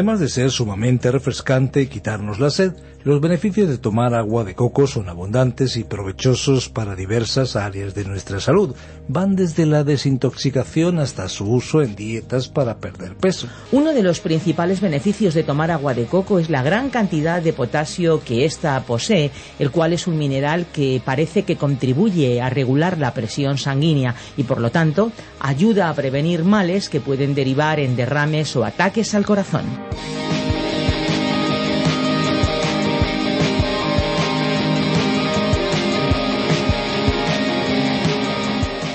Además de ser sumamente refrescante y quitarnos la sed, los beneficios de tomar agua de coco son abundantes y provechosos para diversas áreas de nuestra salud. Van desde la desintoxicación hasta su uso en dietas para perder peso. Uno de los principales beneficios de tomar agua de coco es la gran cantidad de potasio que ésta posee, el cual es un mineral que parece que contribuye a regular la presión sanguínea y por lo tanto ayuda a prevenir males que pueden derivar en derrames o ataques al corazón.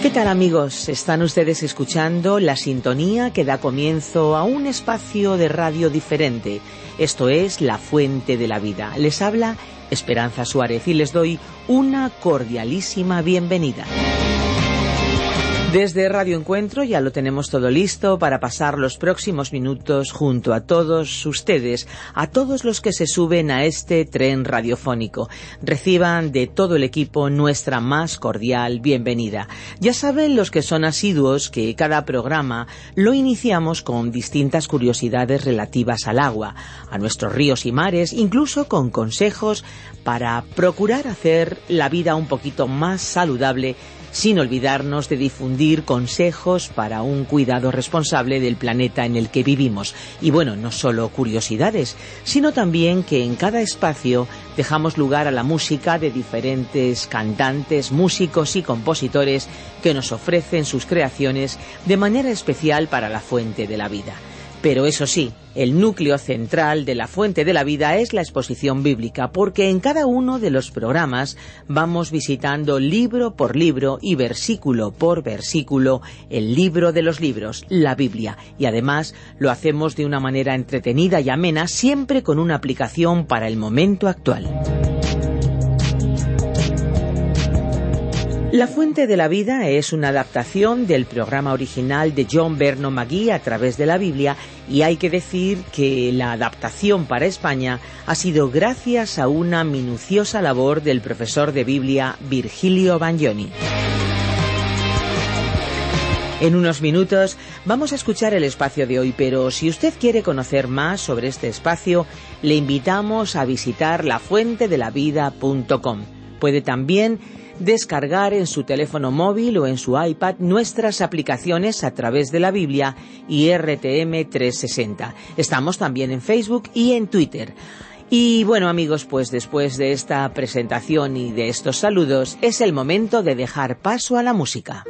¿Qué tal amigos? Están ustedes escuchando la sintonía que da comienzo a un espacio de radio diferente. Esto es La Fuente de la Vida. Les habla Esperanza Suárez y les doy una cordialísima bienvenida. Desde Radio Encuentro ya lo tenemos todo listo para pasar los próximos minutos junto a todos ustedes, a todos los que se suben a este tren radiofónico. Reciban de todo el equipo nuestra más cordial bienvenida. Ya saben los que son asiduos que cada programa lo iniciamos con distintas curiosidades relativas al agua, a nuestros ríos y mares, incluso con consejos para procurar hacer la vida un poquito más saludable sin olvidarnos de difundir consejos para un cuidado responsable del planeta en el que vivimos. Y bueno, no solo curiosidades, sino también que en cada espacio dejamos lugar a la música de diferentes cantantes, músicos y compositores que nos ofrecen sus creaciones de manera especial para la fuente de la vida. Pero eso sí, el núcleo central de la fuente de la vida es la exposición bíblica, porque en cada uno de los programas vamos visitando libro por libro y versículo por versículo el libro de los libros, la Biblia, y además lo hacemos de una manera entretenida y amena, siempre con una aplicación para el momento actual. La Fuente de la Vida es una adaptación del programa original de John Berno Magui a través de la Biblia y hay que decir que la adaptación para España ha sido gracias a una minuciosa labor del profesor de Biblia Virgilio Bagnoni. En unos minutos vamos a escuchar el espacio de hoy, pero si usted quiere conocer más sobre este espacio, le invitamos a visitar lafuentedelavida.com. Puede también descargar en su teléfono móvil o en su iPad nuestras aplicaciones a través de la Biblia y RTM 360. Estamos también en Facebook y en Twitter. Y bueno amigos, pues después de esta presentación y de estos saludos, es el momento de dejar paso a la música.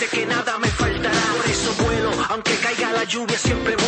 Dice que nada me faltará. Por eso vuelo, aunque caiga la lluvia siempre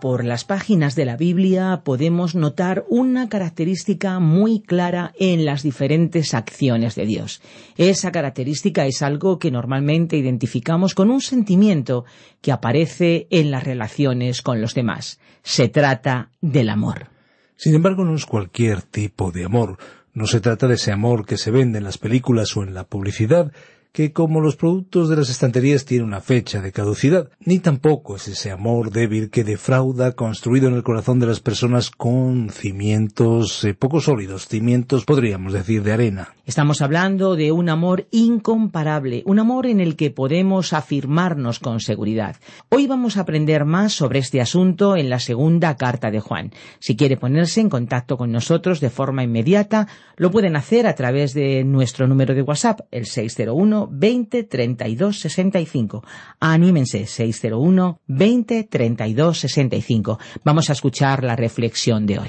por las páginas de la Biblia podemos notar una característica muy clara en las diferentes acciones de Dios. Esa característica es algo que normalmente identificamos con un sentimiento que aparece en las relaciones con los demás. Se trata del amor. Sin embargo, no es cualquier tipo de amor. No se trata de ese amor que se vende en las películas o en la publicidad, que como los productos de las estanterías tiene una fecha de caducidad, ni tampoco es ese amor débil que defrauda construido en el corazón de las personas con cimientos eh, poco sólidos, cimientos podríamos decir de arena. Estamos hablando de un amor incomparable, un amor en el que podemos afirmarnos con seguridad. Hoy vamos a aprender más sobre este asunto en la segunda carta de Juan. Si quiere ponerse en contacto con nosotros de forma inmediata, lo pueden hacer a través de nuestro número de WhatsApp, el 601 20 32 65. Anímense 601 20 32 65. Vamos a escuchar la reflexión de hoy.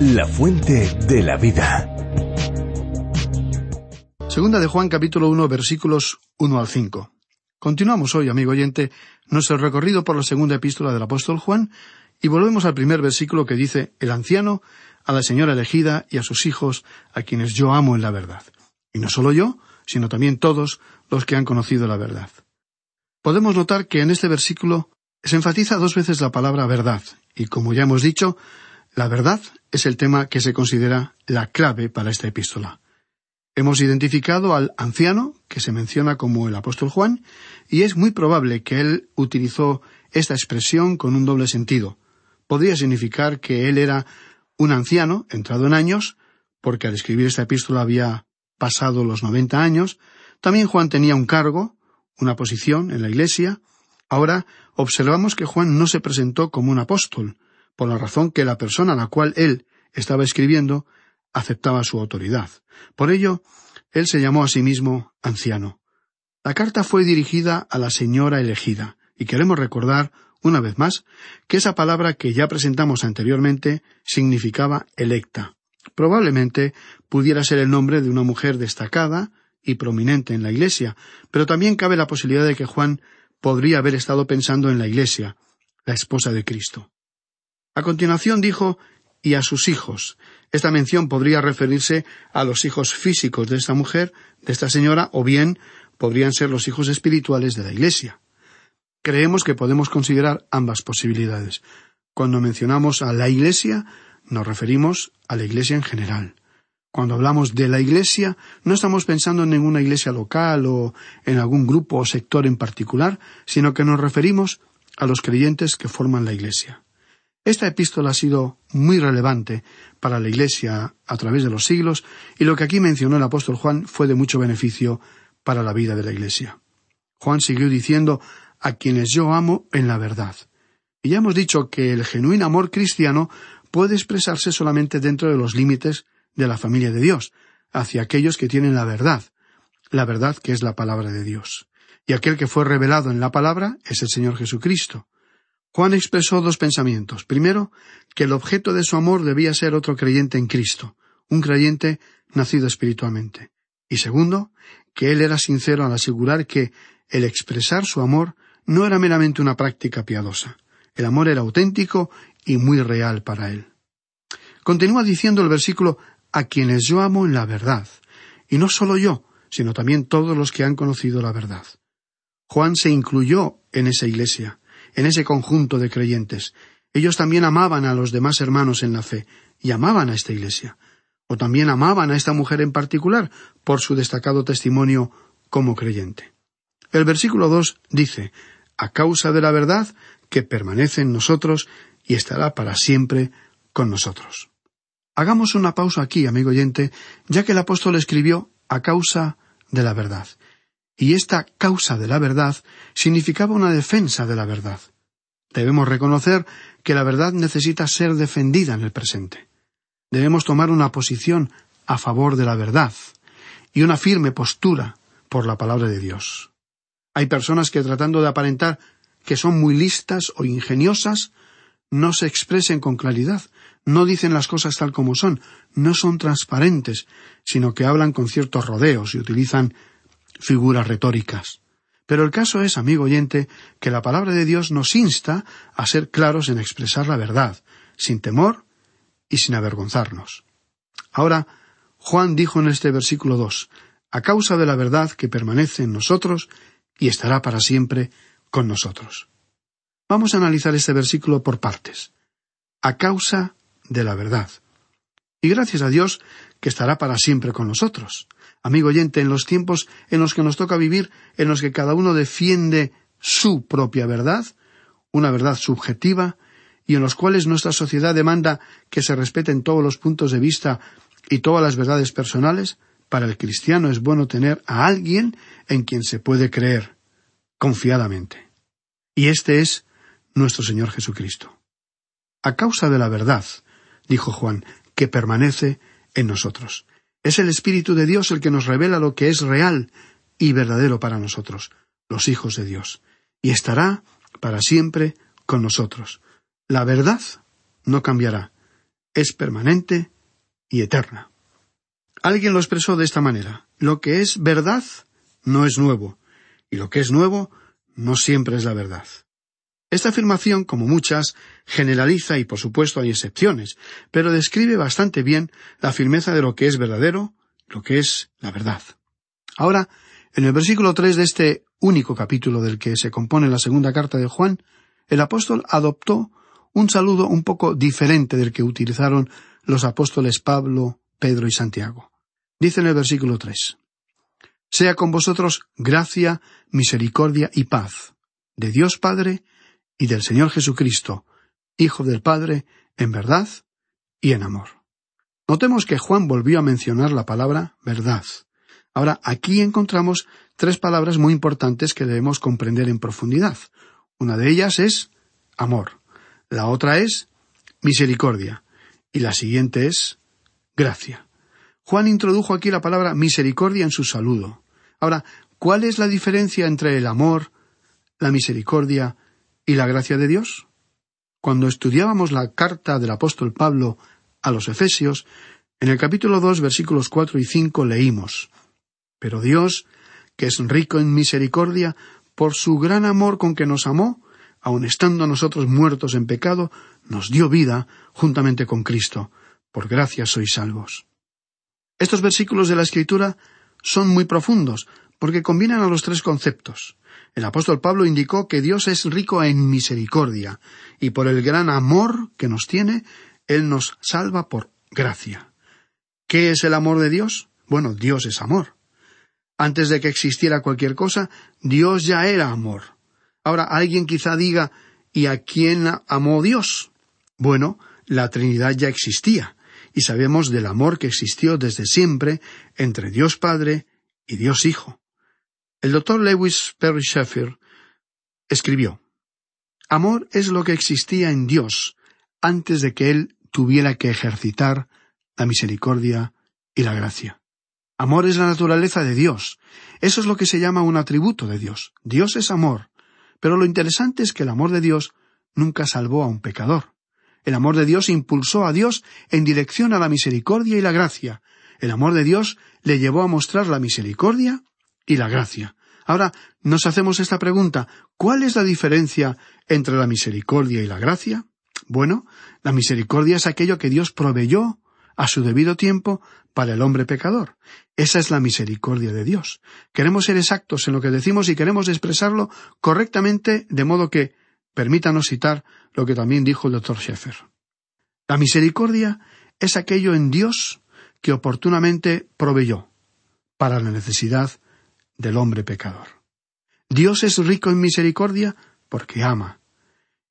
La fuente de la vida. Segunda de Juan capítulo 1 versículos 1 al 5. Continuamos hoy, amigo oyente, nuestro recorrido por la segunda epístola del apóstol Juan y volvemos al primer versículo que dice el anciano a la señora elegida y a sus hijos, a quienes yo amo en la verdad. Y no solo yo, sino también todos los que han conocido la verdad. Podemos notar que en este versículo se enfatiza dos veces la palabra verdad, y como ya hemos dicho, la verdad es el tema que se considera la clave para esta epístola. Hemos identificado al anciano, que se menciona como el apóstol Juan, y es muy probable que él utilizó esta expresión con un doble sentido. Podría significar que él era un anciano, entrado en años, porque al escribir esta epístola había pasado los noventa años, también Juan tenía un cargo, una posición en la Iglesia. Ahora observamos que Juan no se presentó como un apóstol, por la razón que la persona a la cual él estaba escribiendo aceptaba su autoridad. Por ello, él se llamó a sí mismo anciano. La carta fue dirigida a la señora elegida, y queremos recordar, una vez más, que esa palabra que ya presentamos anteriormente significaba electa. Probablemente pudiera ser el nombre de una mujer destacada y prominente en la Iglesia, pero también cabe la posibilidad de que Juan podría haber estado pensando en la Iglesia, la esposa de Cristo. A continuación dijo y a sus hijos. Esta mención podría referirse a los hijos físicos de esta mujer, de esta señora, o bien podrían ser los hijos espirituales de la Iglesia. Creemos que podemos considerar ambas posibilidades. Cuando mencionamos a la Iglesia, nos referimos a la Iglesia en general. Cuando hablamos de la Iglesia, no estamos pensando en ninguna iglesia local o en algún grupo o sector en particular, sino que nos referimos a los creyentes que forman la Iglesia. Esta epístola ha sido muy relevante para la Iglesia a través de los siglos y lo que aquí mencionó el apóstol Juan fue de mucho beneficio para la vida de la Iglesia. Juan siguió diciendo a quienes yo amo en la verdad. Y ya hemos dicho que el genuino amor cristiano puede expresarse solamente dentro de los límites de la familia de Dios, hacia aquellos que tienen la verdad, la verdad que es la palabra de Dios. Y aquel que fue revelado en la palabra es el Señor Jesucristo. Juan expresó dos pensamientos. Primero, que el objeto de su amor debía ser otro creyente en Cristo, un creyente nacido espiritualmente. Y segundo, que él era sincero al asegurar que el expresar su amor no era meramente una práctica piadosa. El amor era auténtico y muy real para él. Continúa diciendo el versículo a quienes yo amo en la verdad. Y no solo yo, sino también todos los que han conocido la verdad. Juan se incluyó en esa iglesia, en ese conjunto de creyentes. Ellos también amaban a los demás hermanos en la fe, y amaban a esta iglesia. O también amaban a esta mujer en particular, por su destacado testimonio como creyente. El versículo dos dice a causa de la verdad que permanece en nosotros y estará para siempre con nosotros. Hagamos una pausa aquí, amigo oyente, ya que el apóstol escribió a causa de la verdad. Y esta causa de la verdad significaba una defensa de la verdad. Debemos reconocer que la verdad necesita ser defendida en el presente. Debemos tomar una posición a favor de la verdad y una firme postura por la palabra de Dios. Hay personas que tratando de aparentar que son muy listas o ingeniosas, no se expresen con claridad, no dicen las cosas tal como son, no son transparentes, sino que hablan con ciertos rodeos y utilizan figuras retóricas. Pero el caso es, amigo oyente, que la palabra de Dios nos insta a ser claros en expresar la verdad, sin temor y sin avergonzarnos. Ahora, Juan dijo en este versículo dos, a causa de la verdad que permanece en nosotros y estará para siempre con nosotros. Vamos a analizar este versículo por partes. A causa de la verdad. Y gracias a Dios que estará para siempre con nosotros. Amigo oyente, en los tiempos en los que nos toca vivir, en los que cada uno defiende su propia verdad, una verdad subjetiva, y en los cuales nuestra sociedad demanda que se respeten todos los puntos de vista y todas las verdades personales, para el cristiano es bueno tener a alguien en quien se puede creer confiadamente. Y este es nuestro Señor Jesucristo. A causa de la verdad, dijo Juan, que permanece en nosotros. Es el Espíritu de Dios el que nos revela lo que es real y verdadero para nosotros, los hijos de Dios, y estará para siempre con nosotros. La verdad no cambiará, es permanente y eterna. Alguien lo expresó de esta manera. Lo que es verdad no es nuevo, y lo que es nuevo no siempre es la verdad. Esta afirmación, como muchas, generaliza y por supuesto hay excepciones, pero describe bastante bien la firmeza de lo que es verdadero, lo que es la verdad. Ahora, en el versículo tres de este único capítulo del que se compone la segunda carta de Juan, el apóstol adoptó un saludo un poco diferente del que utilizaron los apóstoles Pablo, Pedro y Santiago. Dice en el versículo tres Sea con vosotros gracia, misericordia y paz, de Dios Padre y del Señor Jesucristo, Hijo del Padre, en verdad y en amor. Notemos que Juan volvió a mencionar la palabra verdad. Ahora, aquí encontramos tres palabras muy importantes que debemos comprender en profundidad. Una de ellas es amor, la otra es misericordia y la siguiente es gracia. Juan introdujo aquí la palabra misericordia en su saludo. Ahora, ¿cuál es la diferencia entre el amor, la misericordia y la gracia de Dios? Cuando estudiábamos la carta del apóstol Pablo a los Efesios, en el capítulo dos versículos cuatro y cinco leímos Pero Dios, que es rico en misericordia, por su gran amor con que nos amó, aun estando nosotros muertos en pecado, nos dio vida juntamente con Cristo. Por gracia sois salvos. Estos versículos de la Escritura son muy profundos, porque combinan a los tres conceptos. El apóstol Pablo indicó que Dios es rico en misericordia, y por el gran amor que nos tiene, Él nos salva por gracia. ¿Qué es el amor de Dios? Bueno, Dios es amor. Antes de que existiera cualquier cosa, Dios ya era amor. Ahora alguien quizá diga ¿y a quién amó Dios? Bueno, la Trinidad ya existía y sabemos del amor que existió desde siempre entre Dios Padre y Dios Hijo. El doctor Lewis Perry Sheffield escribió Amor es lo que existía en Dios antes de que Él tuviera que ejercitar la misericordia y la gracia. Amor es la naturaleza de Dios. Eso es lo que se llama un atributo de Dios. Dios es amor. Pero lo interesante es que el amor de Dios nunca salvó a un pecador. El amor de Dios impulsó a Dios en dirección a la misericordia y la gracia. El amor de Dios le llevó a mostrar la misericordia y la gracia. Ahora nos hacemos esta pregunta ¿cuál es la diferencia entre la misericordia y la gracia? Bueno, la misericordia es aquello que Dios proveyó a su debido tiempo para el hombre pecador. Esa es la misericordia de Dios. Queremos ser exactos en lo que decimos y queremos expresarlo correctamente, de modo que permítanos citar lo que también dijo el doctor Schaeffer. La misericordia es aquello en Dios que oportunamente proveyó para la necesidad del hombre pecador. Dios es rico en misericordia porque ama.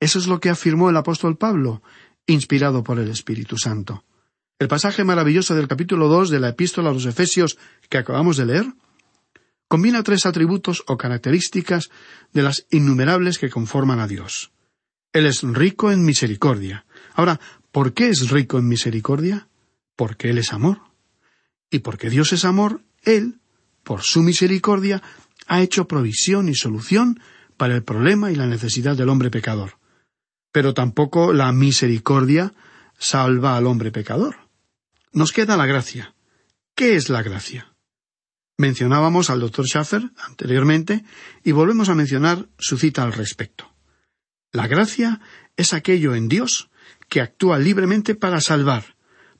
Eso es lo que afirmó el apóstol Pablo, inspirado por el Espíritu Santo. El pasaje maravilloso del capítulo dos de la epístola a los Efesios que acabamos de leer combina tres atributos o características de las innumerables que conforman a Dios. Él es rico en misericordia. Ahora, ¿por qué es rico en misericordia? Porque Él es amor. Y porque Dios es amor, Él, por su misericordia, ha hecho provisión y solución para el problema y la necesidad del hombre pecador. Pero tampoco la misericordia salva al hombre pecador. Nos queda la gracia. ¿Qué es la gracia? Mencionábamos al doctor Schaffer anteriormente y volvemos a mencionar su cita al respecto. La gracia es aquello en Dios que actúa libremente para salvar,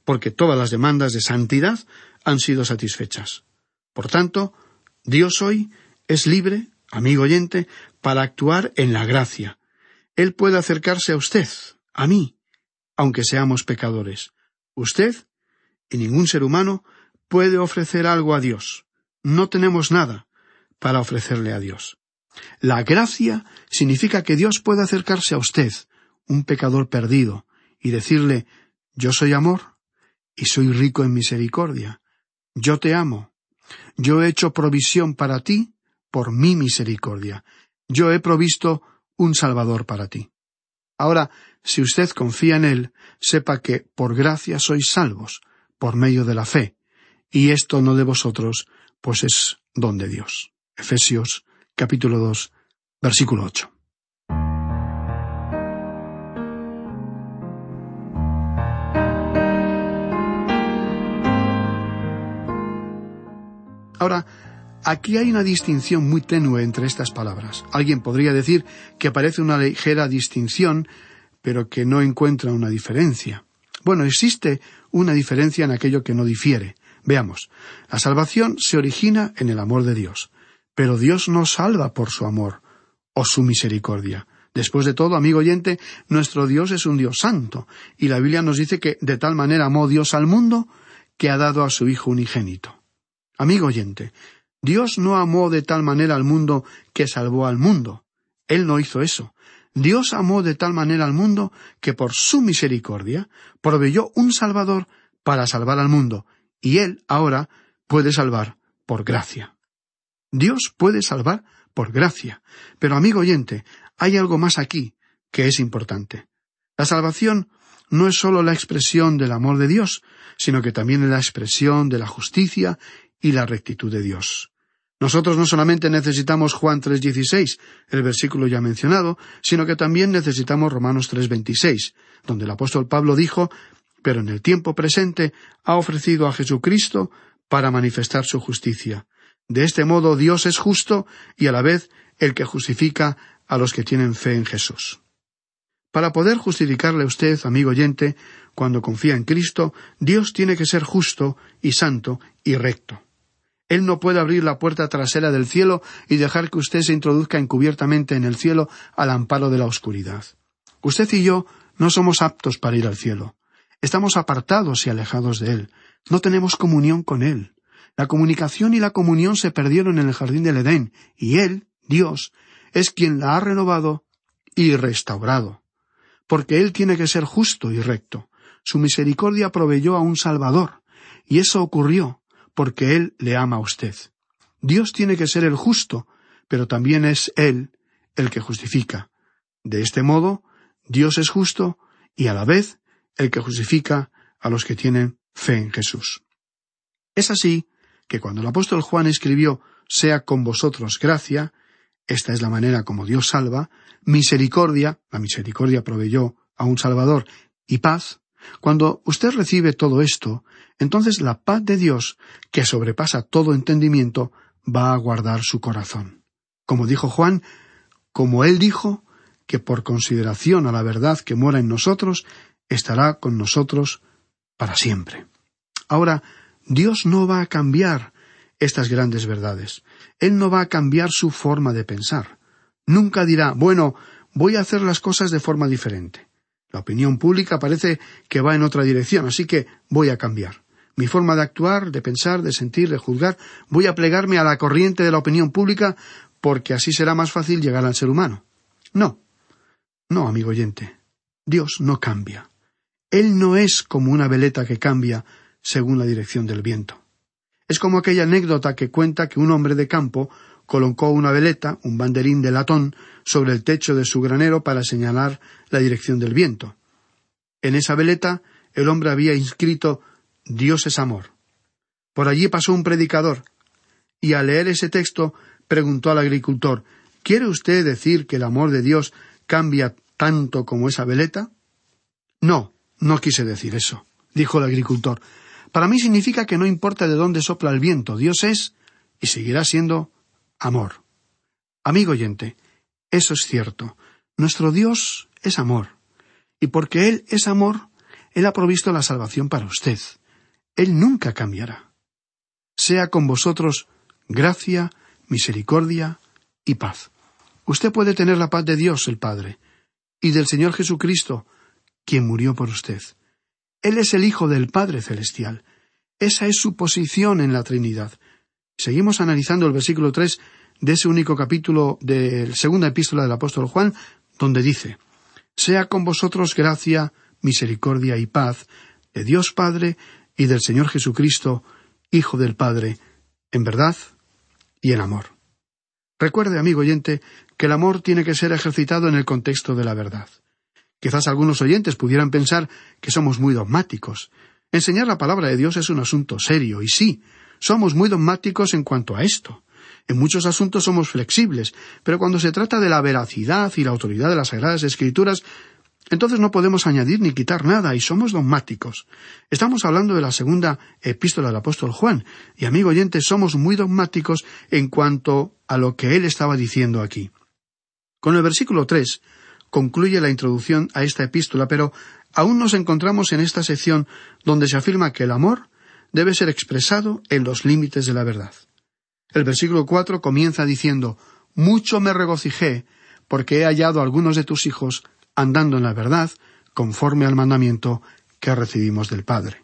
porque todas las demandas de santidad han sido satisfechas. Por tanto, Dios hoy es libre, amigo oyente, para actuar en la gracia. Él puede acercarse a usted, a mí, aunque seamos pecadores. Usted y ningún ser humano puede ofrecer algo a Dios. No tenemos nada para ofrecerle a Dios. La gracia significa que Dios puede acercarse a usted, un pecador perdido, y decirle Yo soy amor y soy rico en misericordia. Yo te amo. Yo he hecho provisión para ti por mi misericordia. Yo he provisto un Salvador para ti. Ahora, si usted confía en Él, sepa que por gracia sois salvos, por medio de la fe, y esto no de vosotros, pues es don de Dios. Efesios capítulo 2, versículo 8. Aquí hay una distinción muy tenue entre estas palabras. Alguien podría decir que parece una ligera distinción, pero que no encuentra una diferencia. Bueno, existe una diferencia en aquello que no difiere. Veamos, la salvación se origina en el amor de Dios, pero Dios no salva por su amor o su misericordia. Después de todo, amigo oyente, nuestro Dios es un Dios santo, y la Biblia nos dice que de tal manera amó Dios al mundo que ha dado a su Hijo unigénito. Amigo oyente, Dios no amó de tal manera al mundo que salvó al mundo. Él no hizo eso. Dios amó de tal manera al mundo que por su misericordia proveyó un Salvador para salvar al mundo, y Él ahora puede salvar por gracia. Dios puede salvar por gracia. Pero, amigo oyente, hay algo más aquí que es importante. La salvación no es sólo la expresión del amor de Dios, sino que también es la expresión de la justicia y la rectitud de Dios. Nosotros no solamente necesitamos Juan 3.16, el versículo ya mencionado, sino que también necesitamos Romanos 3.26, donde el apóstol Pablo dijo, pero en el tiempo presente ha ofrecido a Jesucristo para manifestar su justicia. De este modo Dios es justo y a la vez el que justifica a los que tienen fe en Jesús. Para poder justificarle a usted, amigo oyente, cuando confía en Cristo, Dios tiene que ser justo y santo y recto. Él no puede abrir la puerta trasera del cielo y dejar que usted se introduzca encubiertamente en el cielo al amparo de la oscuridad. Usted y yo no somos aptos para ir al cielo. Estamos apartados y alejados de Él. No tenemos comunión con Él. La comunicación y la comunión se perdieron en el jardín del Edén, y Él, Dios, es quien la ha renovado y restaurado. Porque Él tiene que ser justo y recto. Su misericordia proveyó a un Salvador, y eso ocurrió porque Él le ama a usted. Dios tiene que ser el justo, pero también es Él el que justifica. De este modo, Dios es justo y a la vez el que justifica a los que tienen fe en Jesús. Es así que cuando el apóstol Juan escribió sea con vosotros gracia, esta es la manera como Dios salva, misericordia, la misericordia proveyó a un Salvador, y paz, Cuando usted recibe todo esto, entonces la paz de Dios, que sobrepasa todo entendimiento, va a guardar su corazón. Como dijo Juan, como él dijo, que por consideración a la verdad que mora en nosotros, estará con nosotros para siempre. Ahora, Dios no va a cambiar estas grandes verdades. Él no va a cambiar su forma de pensar. Nunca dirá, bueno, voy a hacer las cosas de forma diferente. La opinión pública parece que va en otra dirección, así que voy a cambiar. Mi forma de actuar, de pensar, de sentir, de juzgar, voy a plegarme a la corriente de la opinión pública porque así será más fácil llegar al ser humano. No. No, amigo oyente. Dios no cambia. Él no es como una veleta que cambia según la dirección del viento. Es como aquella anécdota que cuenta que un hombre de campo colocó una veleta, un banderín de latón, sobre el techo de su granero para señalar la dirección del viento. En esa veleta el hombre había inscrito Dios es amor. Por allí pasó un predicador, y al leer ese texto preguntó al agricultor ¿Quiere usted decir que el amor de Dios cambia tanto como esa veleta? No, no quise decir eso, dijo el agricultor. Para mí significa que no importa de dónde sopla el viento, Dios es y seguirá siendo amor. Amigo oyente, eso es cierto. Nuestro Dios es amor. Y porque Él es amor, Él ha provisto la salvación para usted. Él nunca cambiará. Sea con vosotros gracia, misericordia y paz. Usted puede tener la paz de Dios el Padre y del Señor Jesucristo, quien murió por usted. Él es el Hijo del Padre Celestial. Esa es su posición en la Trinidad. Seguimos analizando el versículo tres de ese único capítulo de la segunda epístola del apóstol Juan, donde dice Sea con vosotros gracia, misericordia y paz de Dios Padre y del Señor Jesucristo, Hijo del Padre, en verdad y en amor. Recuerde, amigo oyente, que el amor tiene que ser ejercitado en el contexto de la verdad. Quizás algunos oyentes pudieran pensar que somos muy dogmáticos. Enseñar la palabra de Dios es un asunto serio, y sí, somos muy dogmáticos en cuanto a esto. En muchos asuntos somos flexibles, pero cuando se trata de la veracidad y la autoridad de las Sagradas Escrituras, entonces no podemos añadir ni quitar nada y somos dogmáticos. Estamos hablando de la segunda epístola del apóstol Juan, y amigo oyente, somos muy dogmáticos en cuanto a lo que él estaba diciendo aquí. Con el versículo tres concluye la introducción a esta epístola, pero aún nos encontramos en esta sección donde se afirma que el amor debe ser expresado en los límites de la verdad. El versículo cuatro comienza diciendo Mucho me regocijé porque he hallado a algunos de tus hijos andando en la verdad, conforme al mandamiento que recibimos del Padre.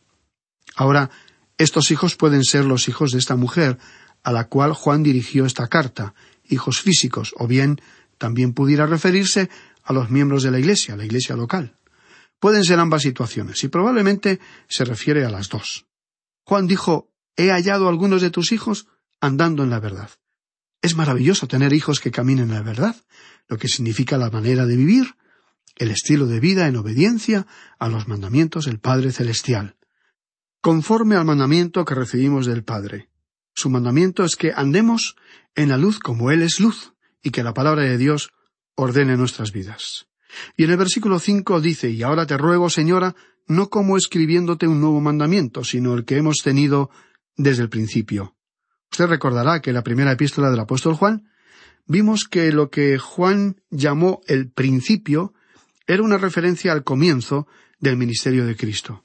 Ahora, estos hijos pueden ser los hijos de esta mujer, a la cual Juan dirigió esta carta, hijos físicos, o bien también pudiera referirse a los miembros de la Iglesia, la Iglesia local. Pueden ser ambas situaciones, y probablemente se refiere a las dos. Juan dijo He hallado a algunos de tus hijos andando en la verdad. Es maravilloso tener hijos que caminen en la verdad, lo que significa la manera de vivir, el estilo de vida en obediencia a los mandamientos del Padre Celestial, conforme al mandamiento que recibimos del Padre. Su mandamiento es que andemos en la luz como Él es luz, y que la palabra de Dios ordene nuestras vidas. Y en el versículo cinco dice Y ahora te ruego, señora, no como escribiéndote un nuevo mandamiento, sino el que hemos tenido desde el principio. Usted recordará que en la primera epístola del apóstol Juan vimos que lo que Juan llamó el principio era una referencia al comienzo del ministerio de Cristo.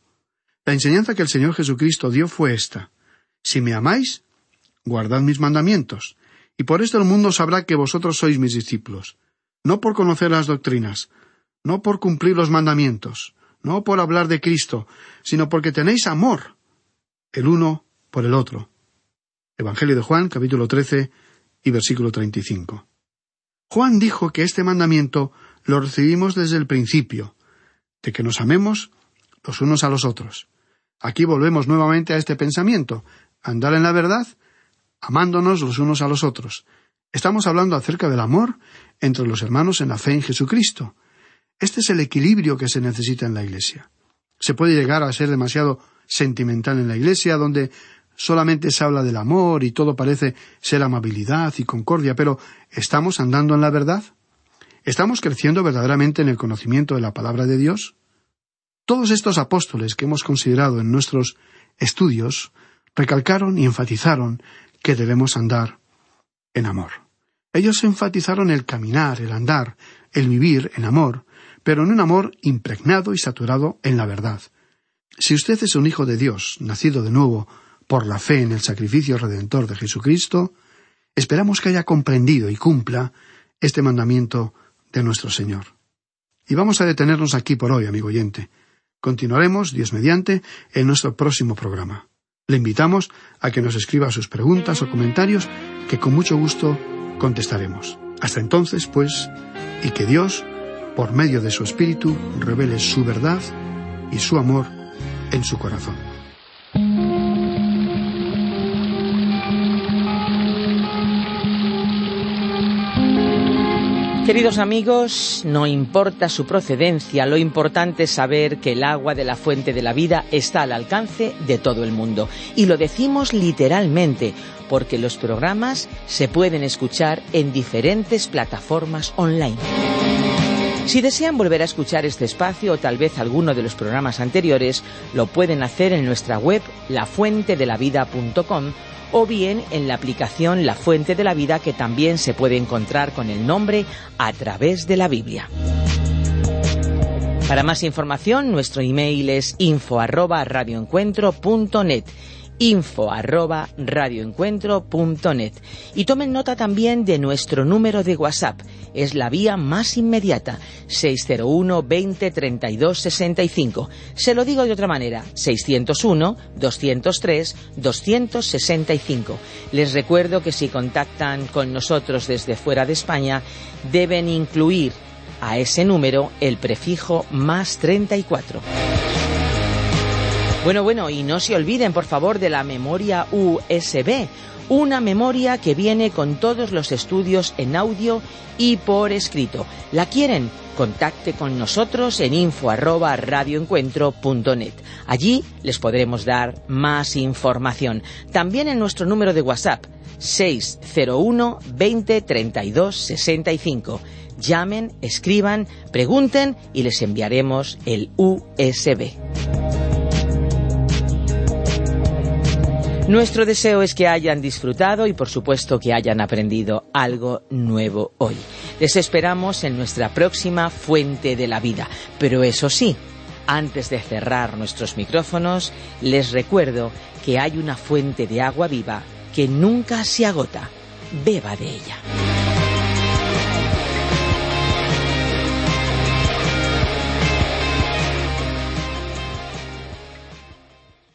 La enseñanza que el Señor Jesucristo dio fue esta Si me amáis, guardad mis mandamientos, y por esto el mundo sabrá que vosotros sois mis discípulos, no por conocer las doctrinas, no por cumplir los mandamientos, no por hablar de Cristo, sino porque tenéis amor el uno por el otro. Evangelio de Juan, capítulo 13 y versículo 35. Juan dijo que este mandamiento lo recibimos desde el principio, de que nos amemos los unos a los otros. Aquí volvemos nuevamente a este pensamiento, andar en la verdad, amándonos los unos a los otros. Estamos hablando acerca del amor entre los hermanos en la fe en Jesucristo. Este es el equilibrio que se necesita en la Iglesia. Se puede llegar a ser demasiado sentimental en la Iglesia, donde solamente se habla del amor y todo parece ser amabilidad y concordia, pero ¿estamos andando en la verdad? ¿Estamos creciendo verdaderamente en el conocimiento de la palabra de Dios? Todos estos apóstoles que hemos considerado en nuestros estudios recalcaron y enfatizaron que debemos andar en amor. Ellos enfatizaron el caminar, el andar, el vivir en amor, pero en un amor impregnado y saturado en la verdad. Si usted es un hijo de Dios, nacido de nuevo por la fe en el sacrificio redentor de Jesucristo, esperamos que haya comprendido y cumpla este mandamiento de nuestro Señor. Y vamos a detenernos aquí por hoy, amigo oyente. Continuaremos, Dios mediante, en nuestro próximo programa. Le invitamos a que nos escriba sus preguntas o comentarios que con mucho gusto contestaremos. Hasta entonces, pues, y que Dios, por medio de su Espíritu, revele su verdad y su amor en su corazón. Queridos amigos, no importa su procedencia, lo importante es saber que el agua de la fuente de la vida está al alcance de todo el mundo. Y lo decimos literalmente, porque los programas se pueden escuchar en diferentes plataformas online. Si desean volver a escuchar este espacio o tal vez alguno de los programas anteriores, lo pueden hacer en nuestra web lafuentedelavida.com o bien en la aplicación La Fuente de la Vida que también se puede encontrar con el nombre a través de la Biblia. Para más información, nuestro email es info arroba radioencuentro.net info arroba radioencuentro.net y tomen nota también de nuestro número de WhatsApp. Es la vía más inmediata, 601 20 32 65. Se lo digo de otra manera, 601 203 265. Les recuerdo que si contactan con nosotros desde fuera de España, deben incluir a ese número el prefijo más 34. Bueno, bueno, y no se olviden, por favor, de la memoria USB, una memoria que viene con todos los estudios en audio y por escrito. ¿La quieren? Contacte con nosotros en info Allí les podremos dar más información. También en nuestro número de WhatsApp 601 20 32 65. Llamen, escriban, pregunten y les enviaremos el USB. Nuestro deseo es que hayan disfrutado y por supuesto que hayan aprendido algo nuevo hoy. Les esperamos en nuestra próxima fuente de la vida. Pero eso sí, antes de cerrar nuestros micrófonos, les recuerdo que hay una fuente de agua viva que nunca se agota. Beba de ella.